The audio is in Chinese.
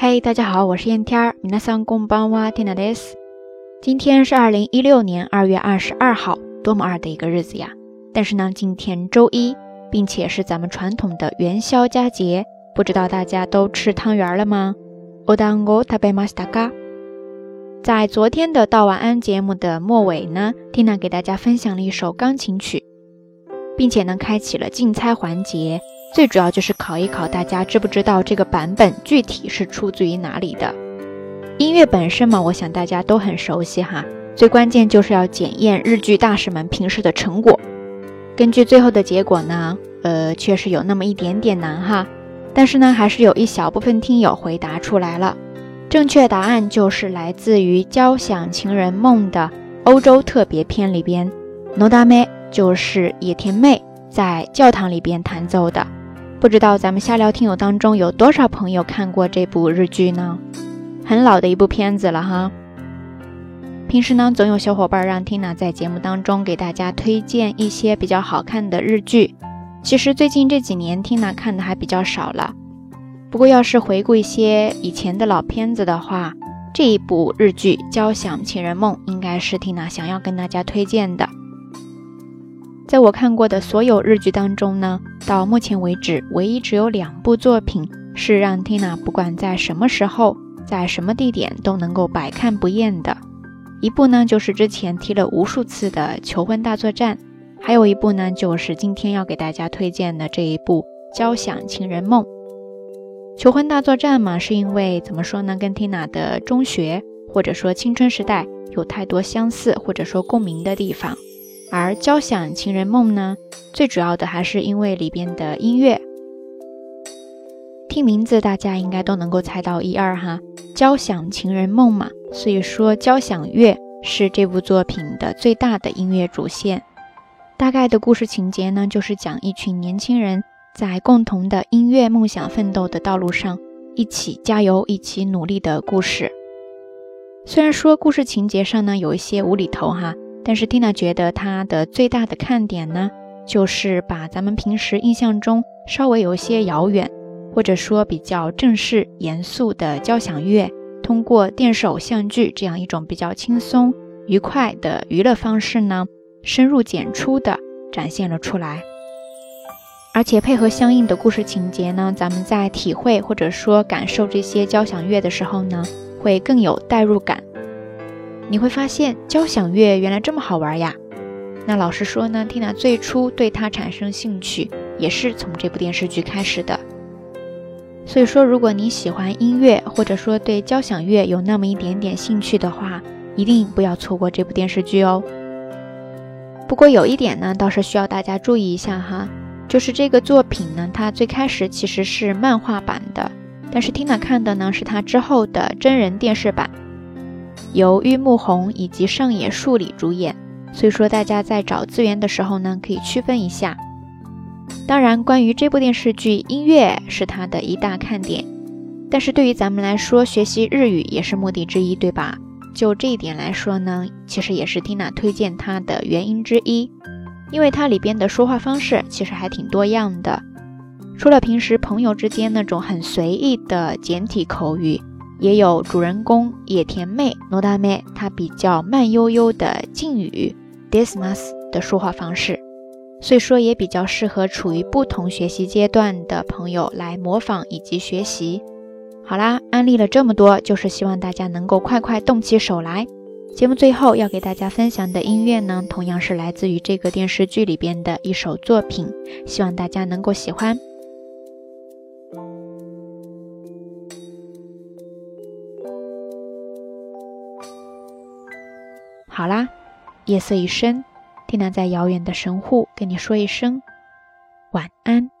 嘿，大家好，我是燕天儿。皆さんこんばんは、ティナです。今天是二零一六年二月二十二号，多么二的一个日子呀！但是呢，今天周一，并且是咱们传统的元宵佳节，不知道大家都吃汤圆了吗？お団子食べましたか？在昨天的道晚安节目的末尾呢，Tina 给大家分享了一首钢琴曲，并且呢，开启了竞猜环节。 最主要就是考一考大家知不知道这个版本具体是出自于哪里的。音乐本身嘛，我想大家都很熟悉哈。最关键就是要检验日剧大师们平时的成果。根据最后的结果呢，呃，确实有那么一点点难哈。但是呢，还是有一小部分听友回答出来了。正确答案就是来自于《交响情人梦》的欧洲特别篇里边罗大妹就是野田妹在教堂里边弹奏的。不知道咱们下聊听友当中有多少朋友看过这部日剧呢？很老的一部片子了哈。平时呢，总有小伙伴让 Tina 在节目当中给大家推荐一些比较好看的日剧。其实最近这几年 Tina 看的还比较少了。不过要是回顾一些以前的老片子的话，这一部日剧《交响情人梦》应该是 Tina 想要跟大家推荐的。在我看过的所有日剧当中呢，到目前为止，唯一只有两部作品是让 Tina 不管在什么时候、在什么地点都能够百看不厌的。一部呢，就是之前提了无数次的《求婚大作战》，还有一部呢，就是今天要给大家推荐的这一部《交响情人梦》。《求婚大作战》嘛，是因为怎么说呢，跟 Tina 的中学或者说青春时代有太多相似或者说共鸣的地方。而《交响情人梦》呢，最主要的还是因为里边的音乐。听名字，大家应该都能够猜到一二哈，《交响情人梦》嘛，所以说交响乐是这部作品的最大的音乐主线。大概的故事情节呢，就是讲一群年轻人在共同的音乐梦想奋斗的道路上，一起加油，一起努力的故事。虽然说故事情节上呢有一些无厘头哈。但是蒂娜觉得它的最大的看点呢，就是把咱们平时印象中稍微有些遥远，或者说比较正式严肃的交响乐，通过电视偶像剧这样一种比较轻松愉快的娱乐方式呢，深入简出的展现了出来。而且配合相应的故事情节呢，咱们在体会或者说感受这些交响乐的时候呢，会更有代入感。你会发现交响乐原来这么好玩呀！那老实说呢，Tina 最初对它产生兴趣也是从这部电视剧开始的。所以说，如果你喜欢音乐，或者说对交响乐有那么一点点兴趣的话，一定不要错过这部电视剧哦。不过有一点呢，倒是需要大家注意一下哈，就是这个作品呢，它最开始其实是漫画版的，但是 Tina 看的呢是它之后的真人电视版。由玉木宏以及上野树里主演，所以说大家在找资源的时候呢，可以区分一下。当然，关于这部电视剧，音乐是它的一大看点，但是对于咱们来说，学习日语也是目的之一，对吧？就这一点来说呢，其实也是 Tina 推荐它的原因之一，因为它里边的说话方式其实还挺多样的，除了平时朋友之间那种很随意的简体口语。也有主人公野田妹罗大妹，她比较慢悠悠的敬语 dismas 的说话方式，所以说也比较适合处于不同学习阶段的朋友来模仿以及学习。好啦，安利了这么多，就是希望大家能够快快动起手来。节目最后要给大家分享的音乐呢，同样是来自于这个电视剧里边的一首作品，希望大家能够喜欢。好啦，夜色已深，蒂娜在遥远的神户跟你说一声晚安。